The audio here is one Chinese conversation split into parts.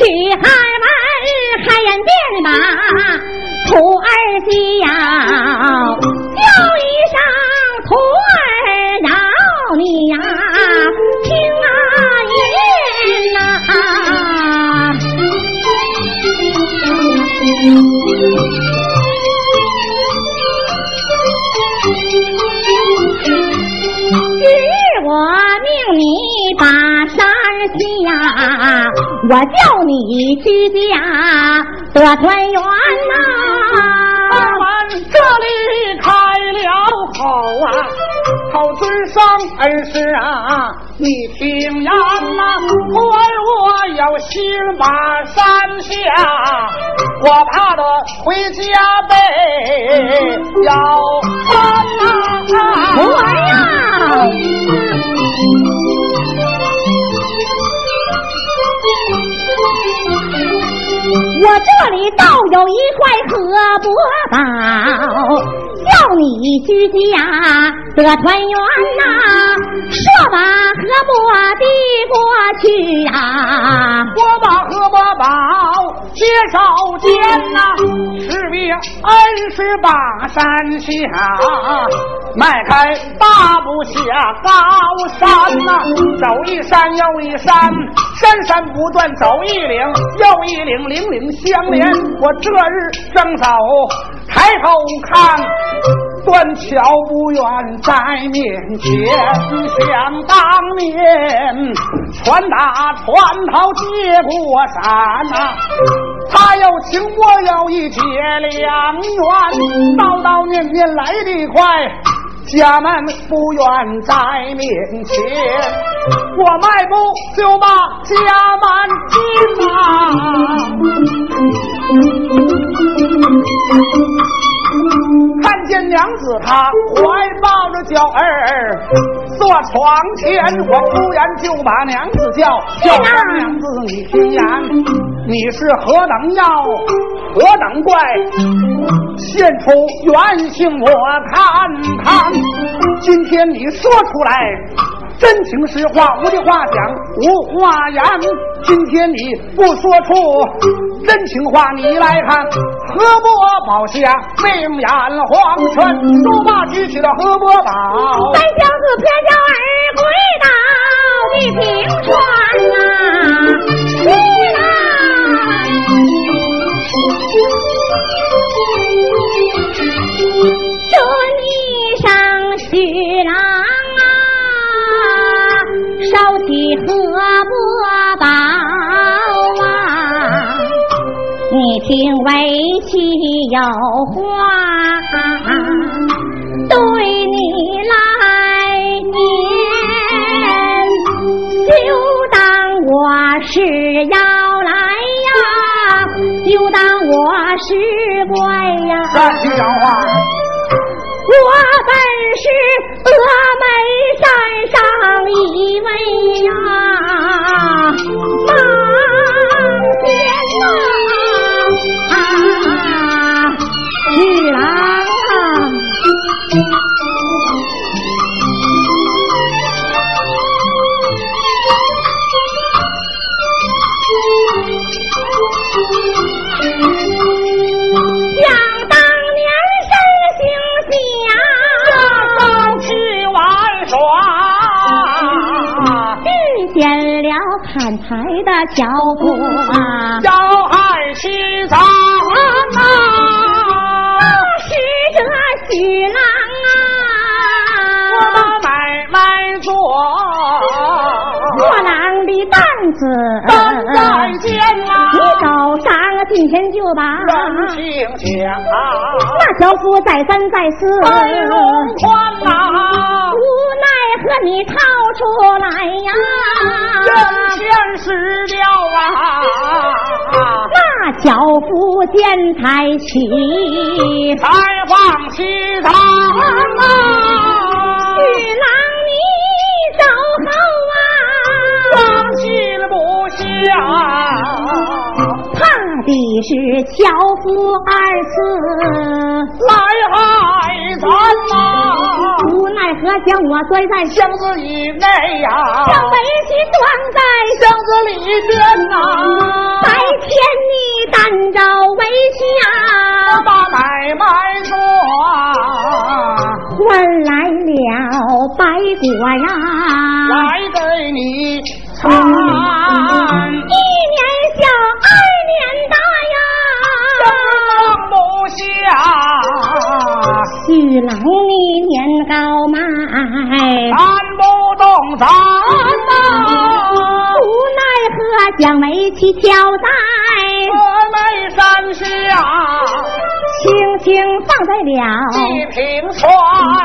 女孩们开眼便把徒儿叫，叫一声徒儿饶你呀，听啊言呐。我叫你居家得团圆呐、俺们这里开了口啊，口尊上恩师啊，你听言呐，徒儿我有心把山下，我怕的回家被要翻呐。徒儿呀，我这里倒有一块荷饽宝，叫你居家得团圆呐、说把荷饽递过去呀、我把荷饽宝接手间呐，士兵恩师把山下，迈开大步下高山呐、走一山又一山，山山不断走一岭又一岭，岭岭相连。我这日正走，抬头看。断桥不远在面前，想当年船打船头接过山呐、他又请我要一结良缘，叨叨念念来得快。家门不远在面前，我迈步就把家门进呐、看见娘子她怀抱着娇儿坐床前，我忽然就把娘子叫，叫娘子你听言，你是何等妖，何等怪，现出原形我看看。今天你说出来。真情实话，无的话讲，无话言。今天你不说出真情话，你来看，何伯宝下命眼黄泉，说罢举起了何伯宝。三小子撇脚儿跪倒地平川呐、这里上许郎烧起荷饽宝啊，你听为妻有话。对你来念，就当我是要来呀，就当我是怪呀。三句洋话，我本是峨眉山上一位呀，柴的樵夫啊，要害妻长啊！是这许郎啊。我啊，把买卖做，货郎的担子，担在肩啊，你手上今天就把人情讲，那樵夫再三再四，背龙宽呐，无奈何你掏出来呀，人前失掉啊，那樵夫见财起，才放弃他啊，许郎你走后啊，放心不下，怕的是樵夫二次，来害咱呐，无奈何将我摔在箱子里内呀，将围棋装在箱子里边呐。白天你担着围棋呀，把买卖做，换来了白果呀，来给你一将围棋挑在峨眉山下，轻轻放在了，一平川，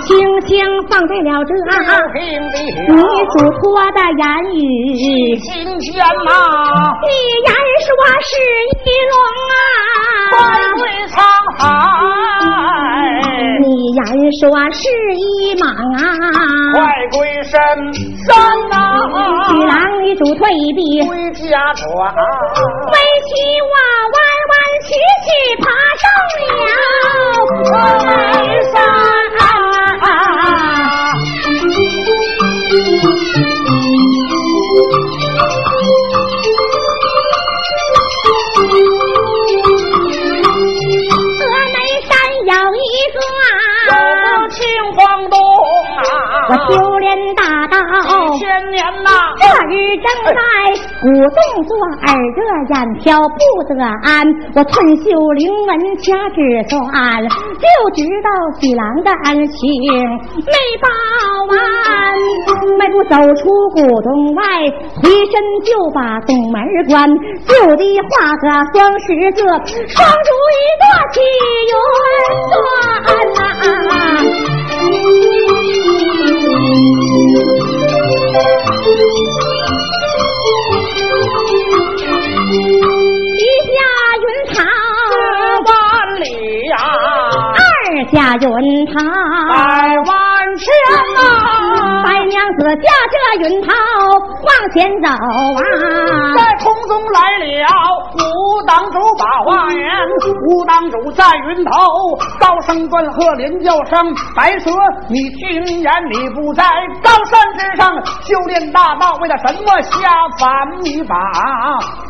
轻轻放在了这六平地，你嘱托的言语。今天呐，你言说是一龙啊，岁沧海，你言说是一莽啊，快归深山呐，许郎。你嘱托一臂，围归家转。棋我弯弯曲曲爬上了年呐，这日正在鼓动作，耳热眼飘不得安。我寸袖灵文掐指算，就知道喜郎的恩情没报完。迈步走出古洞外，回身就把洞门关，就地画个双十字，双如一朵起云端呐、Thank you. 下云堂，百万千呐，白娘子驾着云涛往前走啊，在空中来了武当主把话言，武当主在云头，高声断喝连叫声，白蛇你听言你不在高山之上修炼大道，为了什么下凡你把。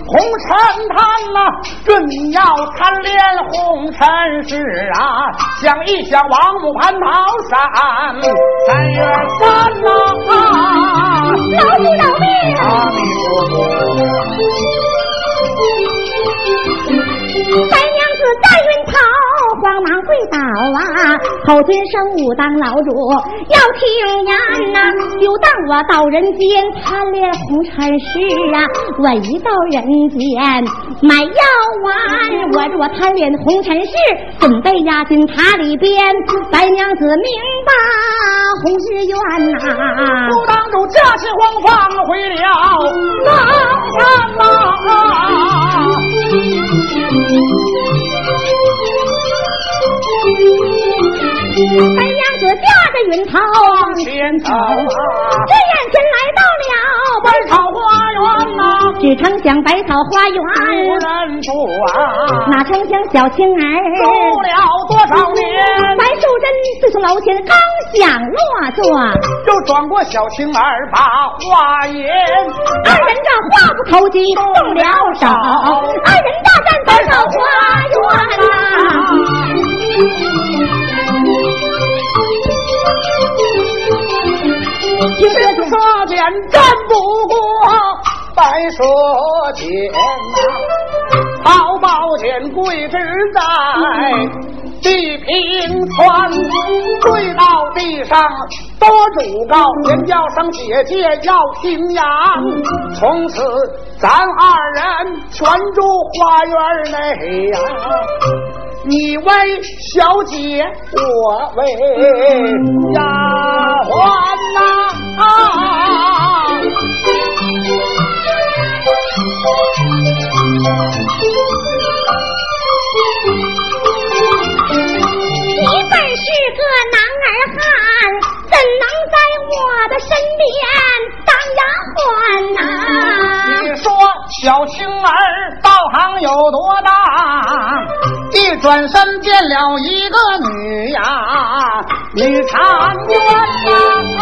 红尘贪呐、这你要贪恋红尘事啊，想一想王母蟠桃山，三月三呐、饶不饶命？阿弥陀佛。白娘子在云头慌忙跪倒啊，后尊生武当老主。要听言呐、就当我到人间贪恋红尘事啊，我一到人间买药丸，我若贪恋红尘事，准备押进塔里边。白娘子明白红日愿呐、武当主驾起黄放回了狼山呐，白娘子驾着云头往前走啊，这眼前来到了百草花园呐，只成想百草花园无，人住啊，哪成想小青儿住儿。了多少年，白素贞自从楼前刚想落座，就转过小青儿把话言，二人这话不投机动了手，二人大战百草花园呐、听战不过白蛇剑呐，好宝剑贵之在地平川，跪到地上多主告，连叫声姐姐要听言，从此咱二人全住花园内呀、你为小姐，我为丫鬟呐、啊！你本是个男儿汉，怎能在我的身边当丫鬟呐、你说小青儿道行有多大？一转身变了一个女呀，女婵娟呐。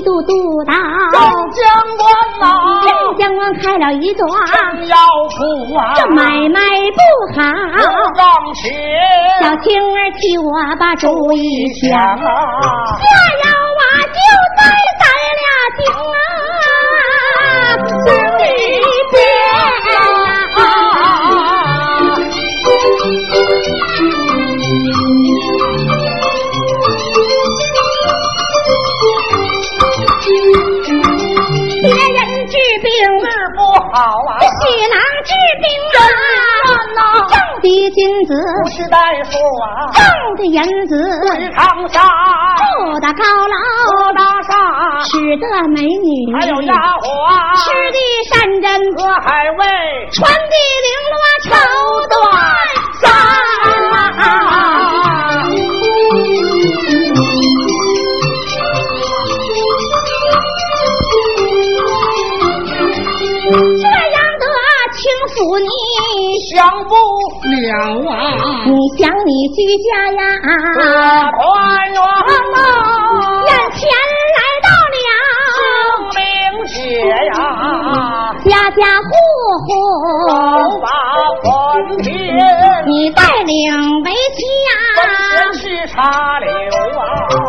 一度度到郑将官呐，郑将官开了一段要铺啊，这买卖不好，让钱小青儿替我把主意想啊好啊！喜郎治病啊，挣的金子。不是大夫啊，挣的银子。是长沙，住的高楼。大厦，娶的美女，还有丫鬟，吃的山珍。和海味，穿的绫罗绸缎了啊！你想你居家呀，团圆啊！眼前来到了清明节呀，家家户户。都把婚帖，你带领围棋呀，去插柳啊，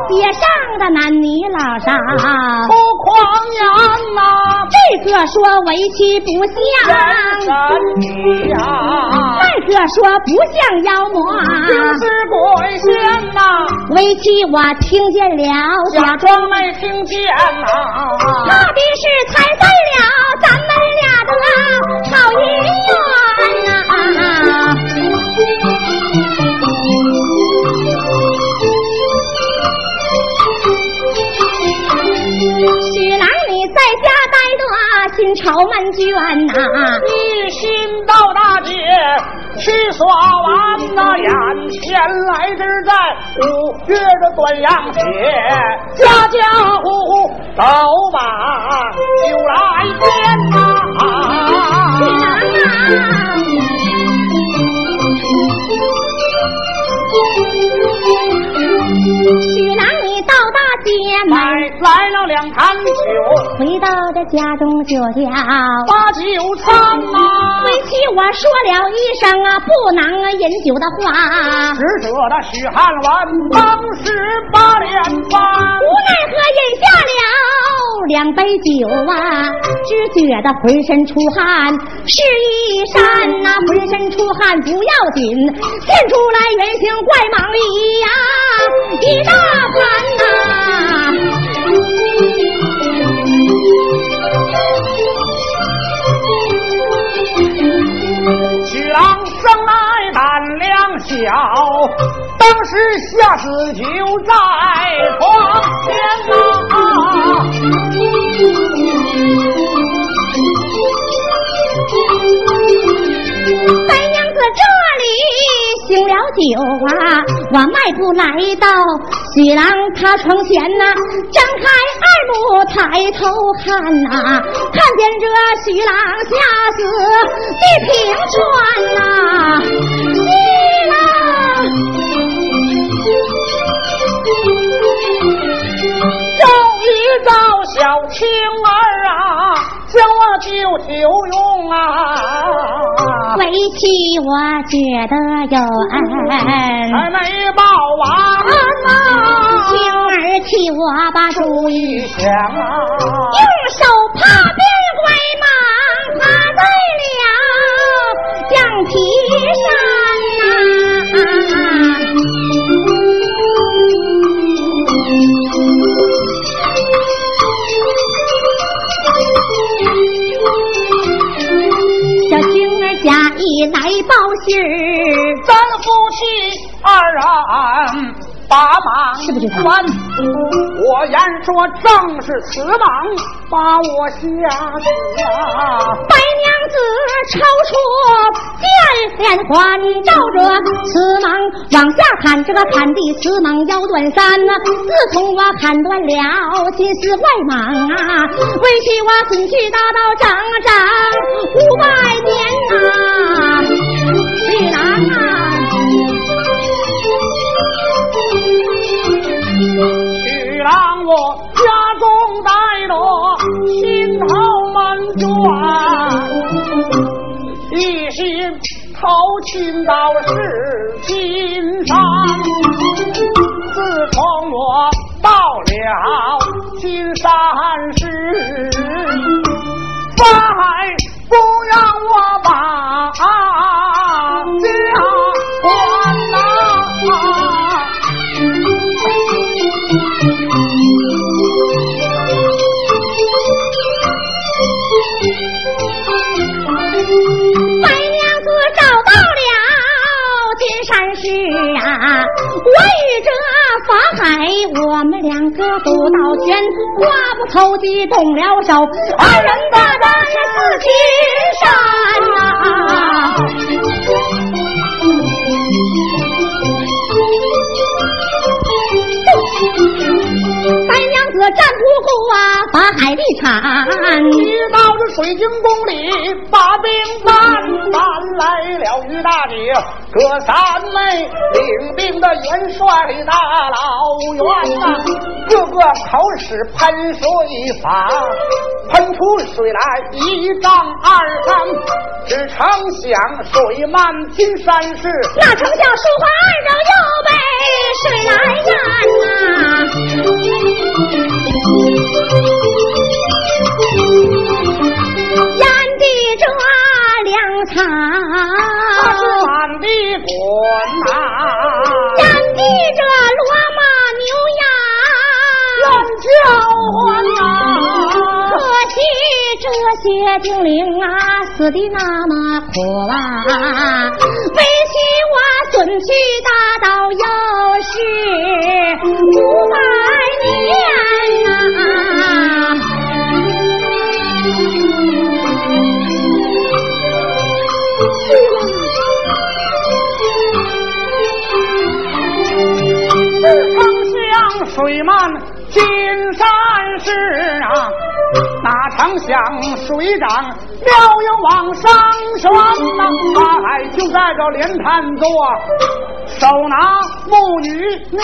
街上的男女老少不狂言呐。这个说为妻不像神女呀，那个说不像妖魔，就是鬼仙呐。围棋我听见了，假装没听见呐。怕的是猜对了咱们俩的好姻缘心愁闷倦呐，一心到大街去耍完呐，眼前来之在五月的端阳节，家家户户都把酒来添呐。啊许郎。买来了两坛酒，家中就叫把酒餐呐。为妻我说了一声啊，不能饮酒的话。使者那许汉文当时八连翻，无奈何饮下了两杯酒啊，只觉得浑身出汗，是一山呐，浑身出汗不要紧，现出来原形怪蟒里呀，一大盘呐。许郎生来胆量小，当时下死就在床前啊。三娘子这里。醒了酒啊，我迈步来到许郎他床前呐，张开二目抬头看呐，看见这许郎吓死地平川呐，啊终于到小青儿啊。将我救有用啊！为妻我觉得有恩，还没报完呐。青儿替我把主意想啊，用手帕边报信儿，咱夫妻二人把马是不是关？我言说正是此忙把我吓死啊！白娘子抽出剑连环，照着此忙往下砍，这个砍的此忙腰断三呐！自从我砍断了金丝外蟒啊，为妻我孙去大道整整到是金山。自从我到了金山寺，是啊我与这法海，我们两个不到悬，话不投机动了手，二人大战四金山战不过啊，法海地铲，遇到这水晶宫里把兵搬，搬来了于大姐。这三妹领兵的元帅大老元呐，个个口使喷水法，喷出水来一丈二丈，只成想水漫金山势，那丞相说话二丈又被水来淹呐，这些精灵啊，死的那么苦啊！为妻我孙去大道又是五百年呐。水漫金山市啊，长想水涨料要往上升呐！哎，就在这莲潭座，手拿木鱼念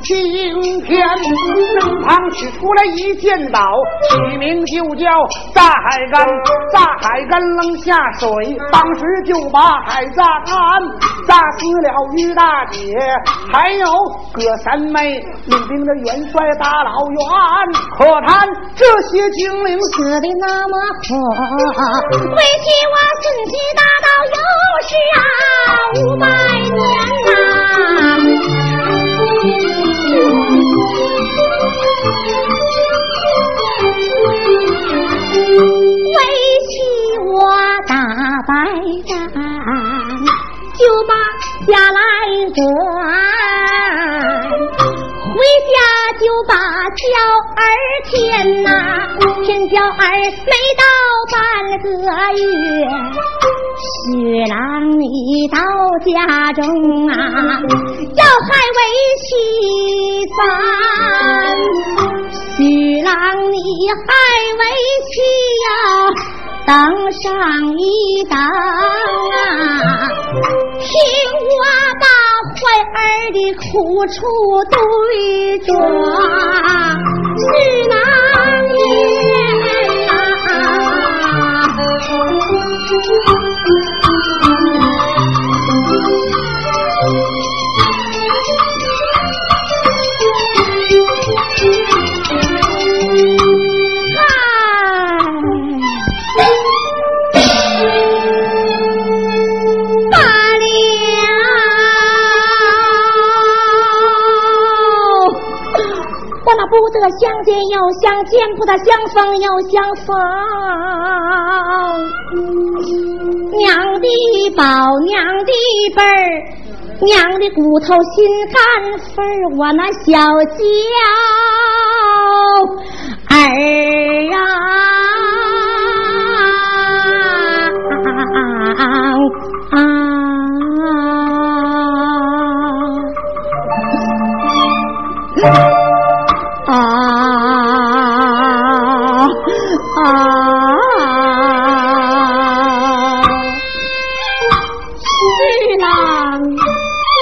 经篇，身旁取出来一剑刀，取名就叫炸海干。炸海干扔下水，当时就把海炸干，炸死了于大姐，还有葛三妹领兵的元帅大老元。可叹这些精灵死的那么苦，为妻我孙妻大道又是啊五百年败仗，就把家来转，回家就把娇儿牵呐，牵娇儿没到半个月。徐郎你到家中啊，要害为妻三。徐郎你害为妻呀，等上一等啊，听我把怀儿的苦处对着是那相见又相见，不得相逢又相逢。娘的宝，娘的贝儿，娘的骨头心肝肺儿，我那小娇儿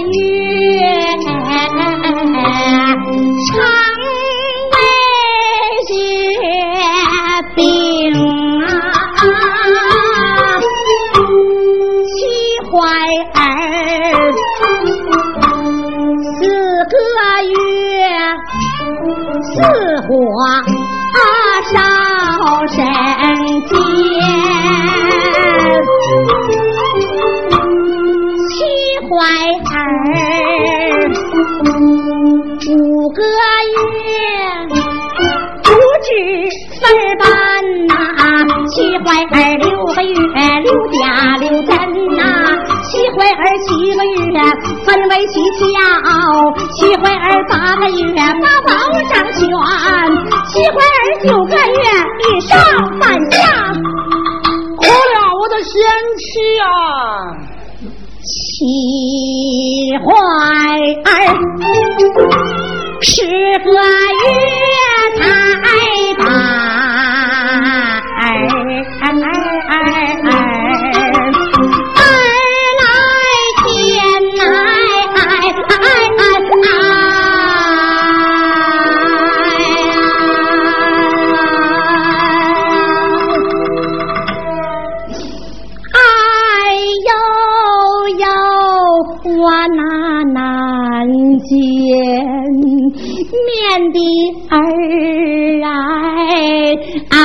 雨。七个月分为七窍七怀儿八个月八宝掌权七怀儿九个月以上反下哭了我的贤妻啊七怀儿是个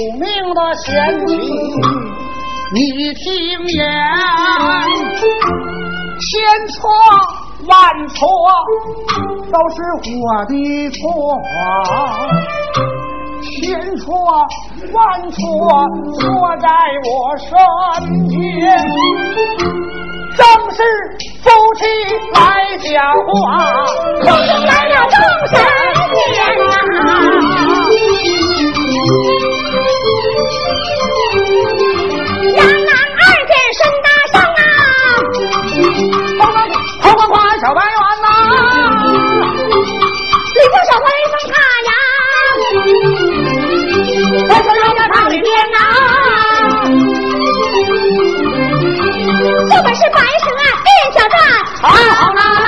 苦命的贤妻你听言千错万错都是我的错千错万错错在我身边正是夫妻来讲话正迎来了正神仙啊小白猿呐、你不是威风他呀，我就要叫他给鞭呐。这本是白蛇变小蛋，好好。